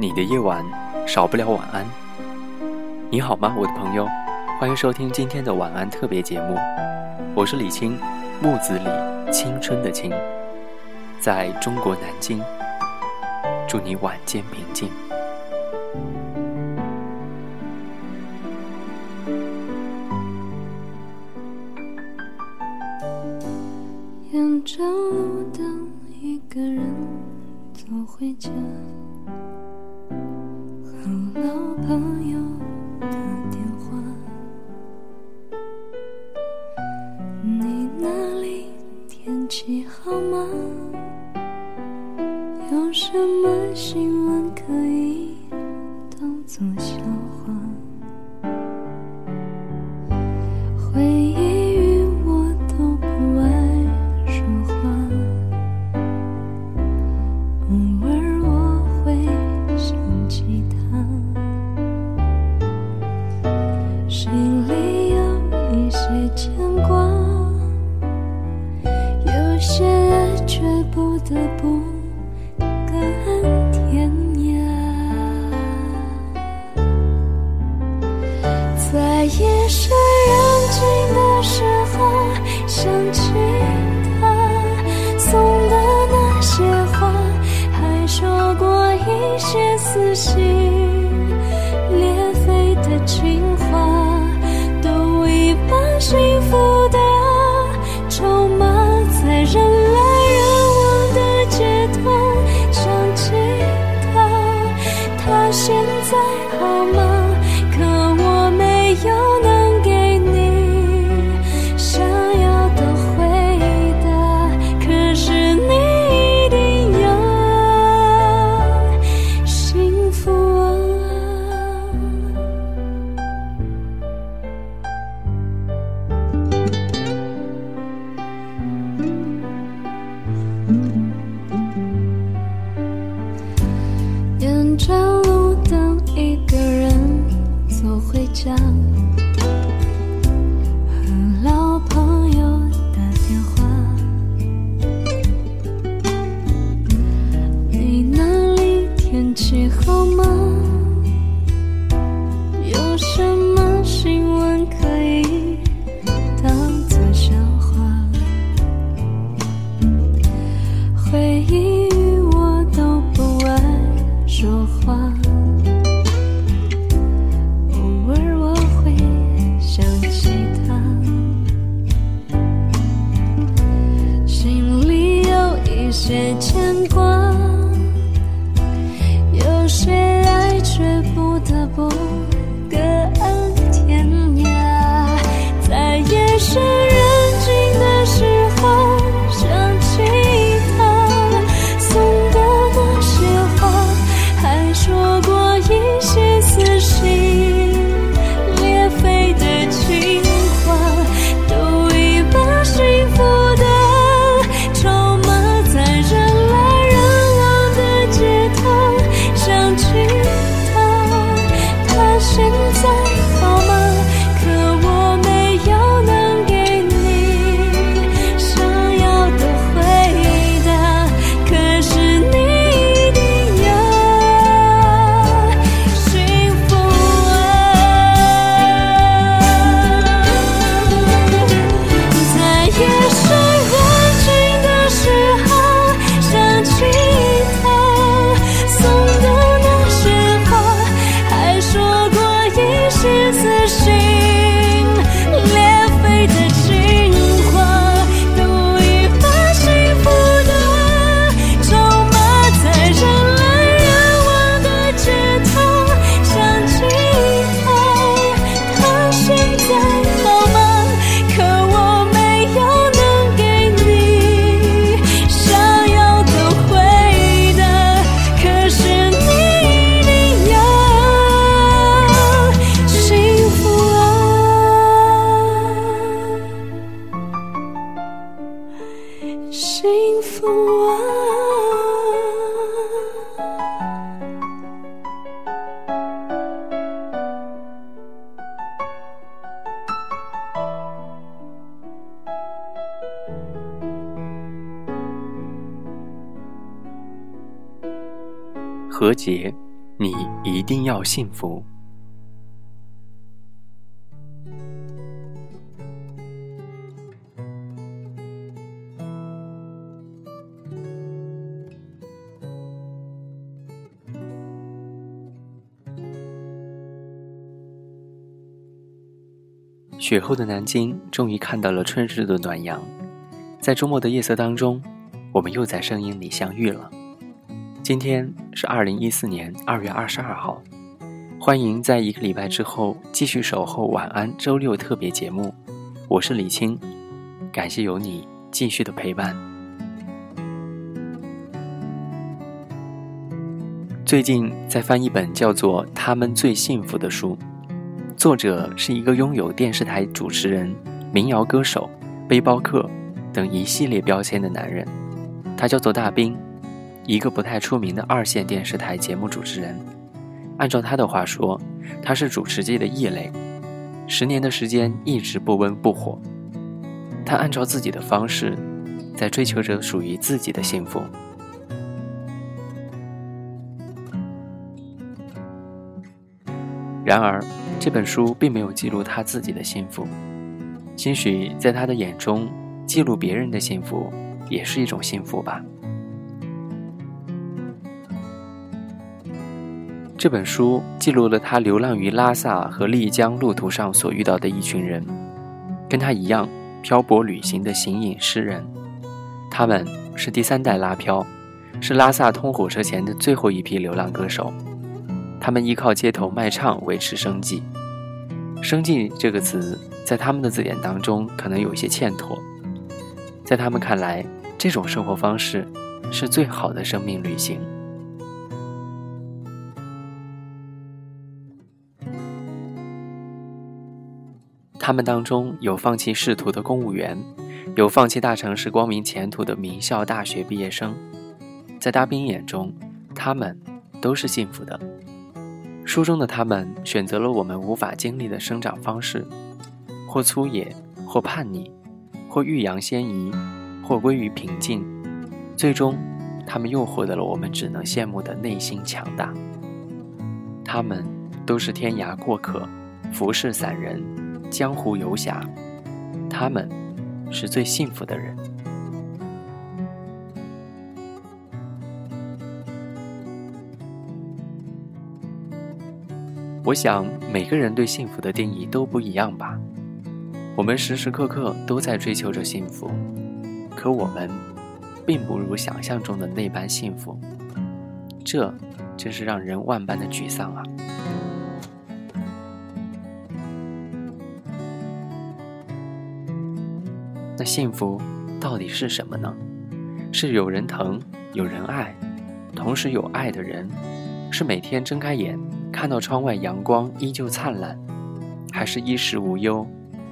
你的夜晚少不了晚安。你好吗，我的朋友？欢迎收听今天的晚安特别节目，我是李青，木子李，青春的青，在中国南京，祝你晚间平静。沿着路灯，一个人走回家。有老朋友。却不得不各安天涯。在夜深人静的时候，想起他送的那些话，还说过一些撕心何洁，你一定要幸福。雪后的南京终于看到了春日的暖阳，在周末的夜色当中，我们又在声音里相遇了。今天是二零一四年二月二十二号，欢迎在一个礼拜之后继续守候晚安周六特别节目，我是李青，感谢有你继续的陪伴。最近在翻一本叫做《他们最幸福》的书。作者是一个拥有电视台主持人、民谣歌手、背包客等一系列标签的男人，他叫做大兵，一个不太出名的二线电视台节目主持人。按照他的话说，他是主持界的异类，十年的时间一直不温不火。他按照自己的方式，在追求着属于自己的幸福。然而。这本书并没有记录他自己的幸福，兴许在他的眼中，记录别人的幸福也是一种幸福吧。这本书记录了他流浪于拉萨和丽江路途上所遇到的一群人，跟他一样漂泊旅行的行影诗人。他们是第三代拉漂，是拉萨通火车前的最后一批流浪歌手。他们依靠街头卖唱维持生计，“生计”这个词在他们的字典当中可能有些欠妥，在他们看来，这种生活方式是最好的生命旅行。他们当中有放弃仕途的公务员，有放弃大城市光明前途的名校大学毕业生，在大兵眼中，他们都是幸福的。书中的他们选择了我们无法经历的生长方式，或粗野，或叛逆，或欲扬先移，或归于平静。最终，他们又获得了我们只能羡慕的内心强大。他们都是天涯过客，浮世散人，江湖游侠。他们是最幸福的人。我想每个人对幸福的定义都不一样吧。我们时时刻刻都在追求着幸福，可我们并不如想象中的那般幸福，这真是让人万般的沮丧啊！那幸福到底是什么呢？是有人疼，有人爱，同时有爱的人，是每天睁开眼。看到窗外阳光依旧灿烂，还是衣食无忧，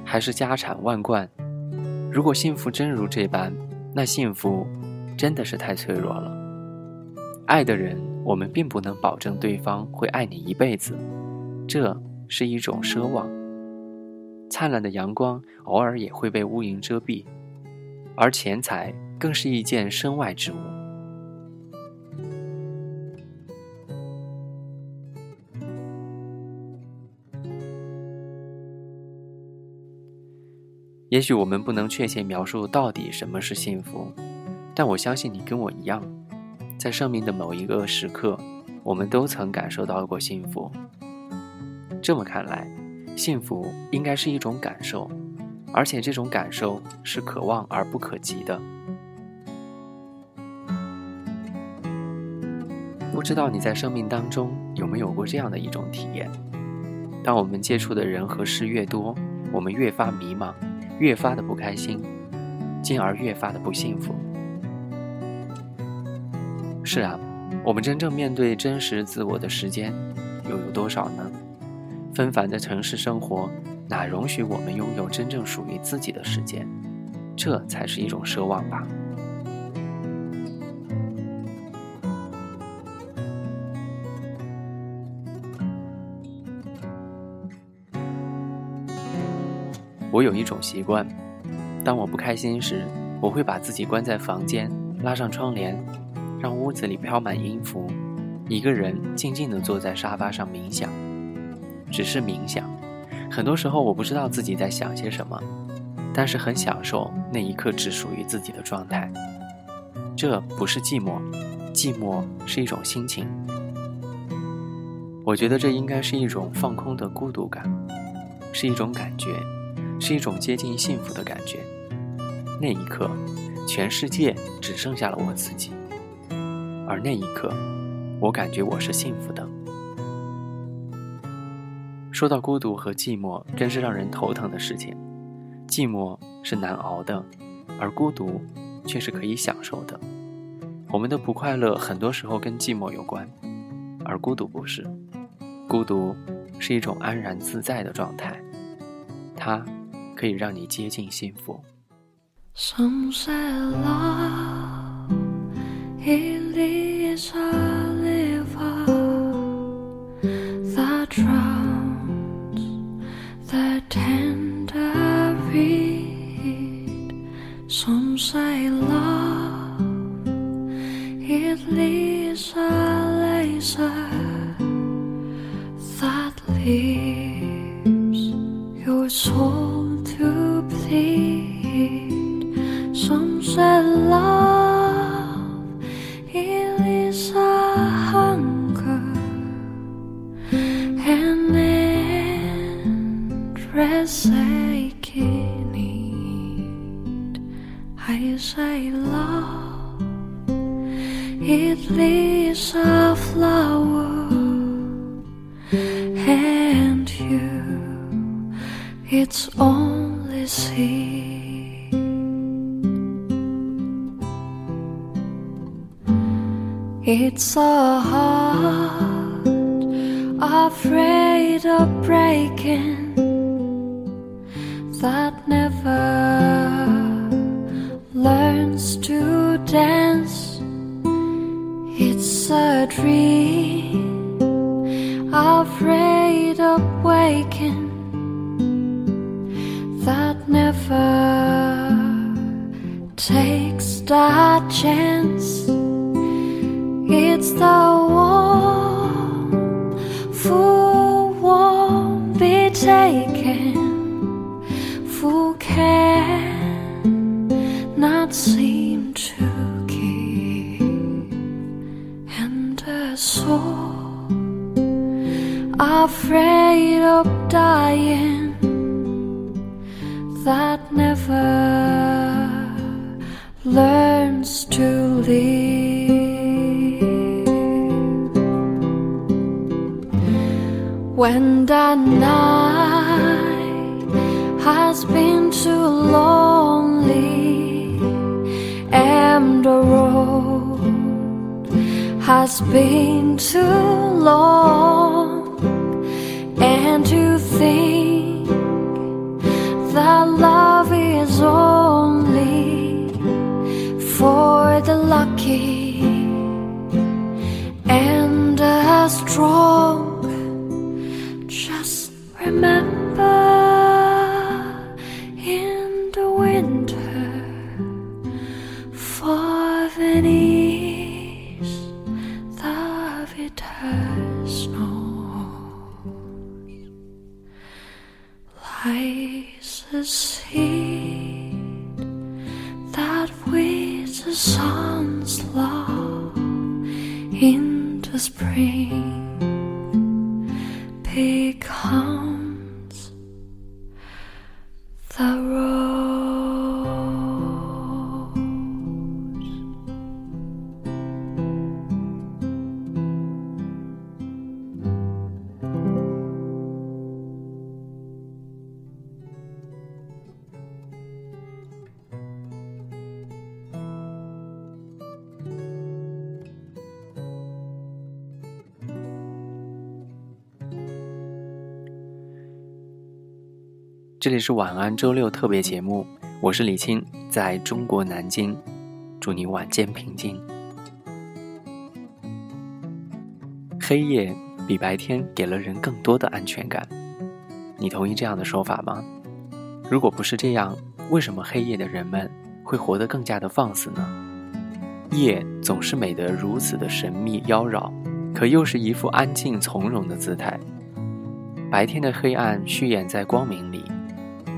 还是家产万贯？如果幸福真如这般，那幸福真的是太脆弱了。爱的人，我们并不能保证对方会爱你一辈子，这是一种奢望。灿烂的阳光偶尔也会被乌云遮蔽，而钱财更是一件身外之物。也许我们不能确切描述到底什么是幸福，但我相信你跟我一样，在生命的某一个时刻，我们都曾感受到过幸福。这么看来，幸福应该是一种感受，而且这种感受是可望而不可及的。不知道你在生命当中有没有过这样的一种体验：当我们接触的人和事越多，我们越发迷茫。越发的不开心，进而越发的不幸福。是啊，我们真正面对真实自我的时间又有多少呢？纷繁的城市生活哪容许我们拥有真正属于自己的时间？这才是一种奢望吧。我有一种习惯，当我不开心时，我会把自己关在房间，拉上窗帘，让屋子里飘满音符，一个人静静地坐在沙发上冥想，只是冥想。很多时候我不知道自己在想些什么，但是很享受那一刻只属于自己的状态。这不是寂寞，寂寞是一种心情。我觉得这应该是一种放空的孤独感，是一种感觉，是一种接近幸福的感觉。那一刻，全世界只剩下了我自己，而那一刻，我感觉我是幸福的。说到孤独和寂寞，真是让人头疼的事情。寂寞是难熬的，而孤独却是可以享受的。我们的不快乐很多时候跟寂寞有关，而孤独不是。孤独是一种安然自在的状态，它可以让你接近幸福。say love, it leaves a flower, and you, it's only seed. It's a heart afraid of breaking that never learns to dance. It's a dream, afraid of waking that never takes that chance. It's the afraid of dying that never learns to live. When the night has been too lonely and the road has been too long, to think that love is only for the lucky and the strong. Just remember 这里是晚安周六特别节目，我是李青，在中国南京，祝你晚间平静。黑夜比白天给了人更多的安全感，你同意这样的说法吗？如果不是这样，为什么黑夜的人们会活得更加的放肆呢？夜总是美得如此的神秘妖娆，可又是一副安静从容的姿态。白天的黑暗虚掩在光明里，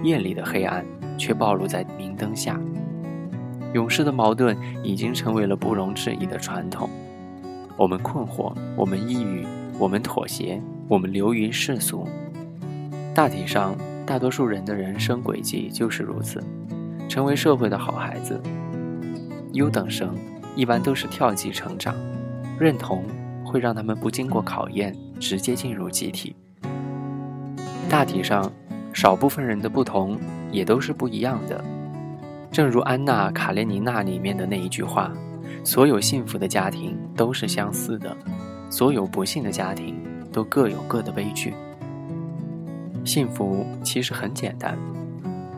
夜里的黑暗却暴露在明灯下。勇士的矛盾已经成为了不容置疑的传统。我们困惑，我们抑郁，我们妥协，我们流于世俗。大体上，大多数人的人生轨迹就是如此：成为社会的好孩子。优等生一般都是跳级成长，认同会让他们不经过考验直接进入集体。大体上，少部分人的不同也都是不一样的。正如《安娜·卡列尼娜》里面的那一句话：“所有幸福的家庭都是相似的，所有不幸的家庭都各有各的悲剧。”幸福其实很简单，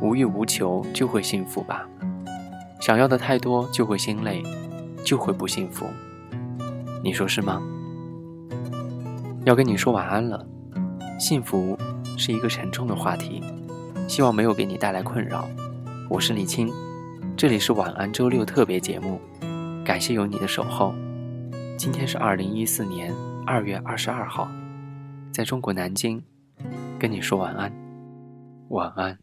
无欲无求就会幸福吧。想要的太多就会心累，就会不幸福。你说是吗？要跟你说晚安了。幸福是一个沉重的话题，希望没有给你带来困扰。我是李青，这里是晚安周六特别节目，感谢有你的守候。今天是二零一四年二月二十二号，在中国南京。跟你说晚安，晚安。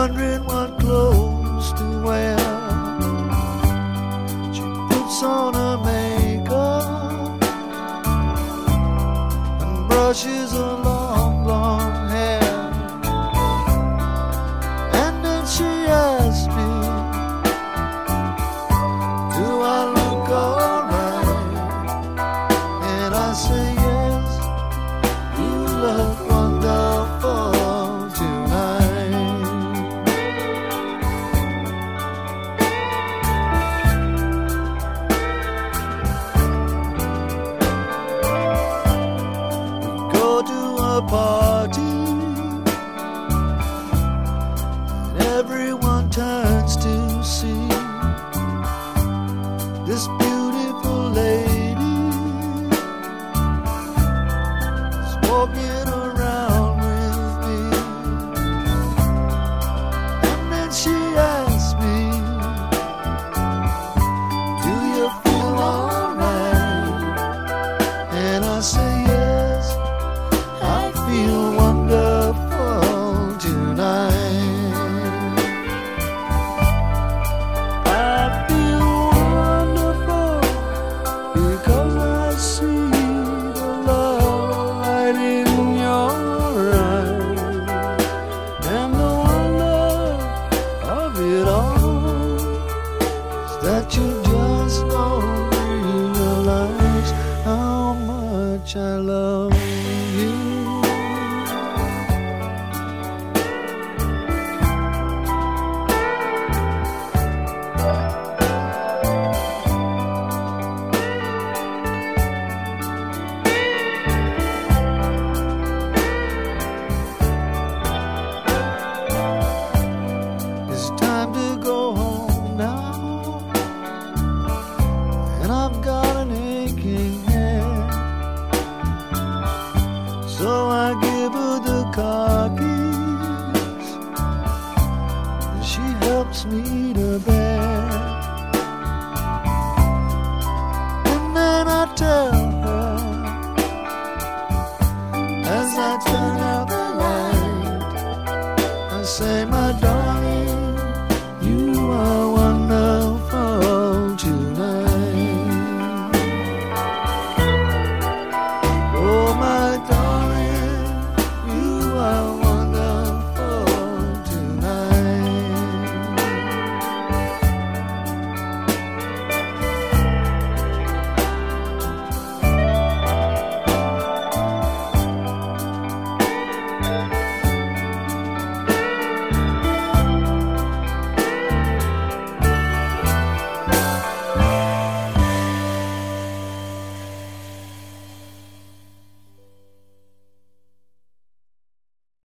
wondering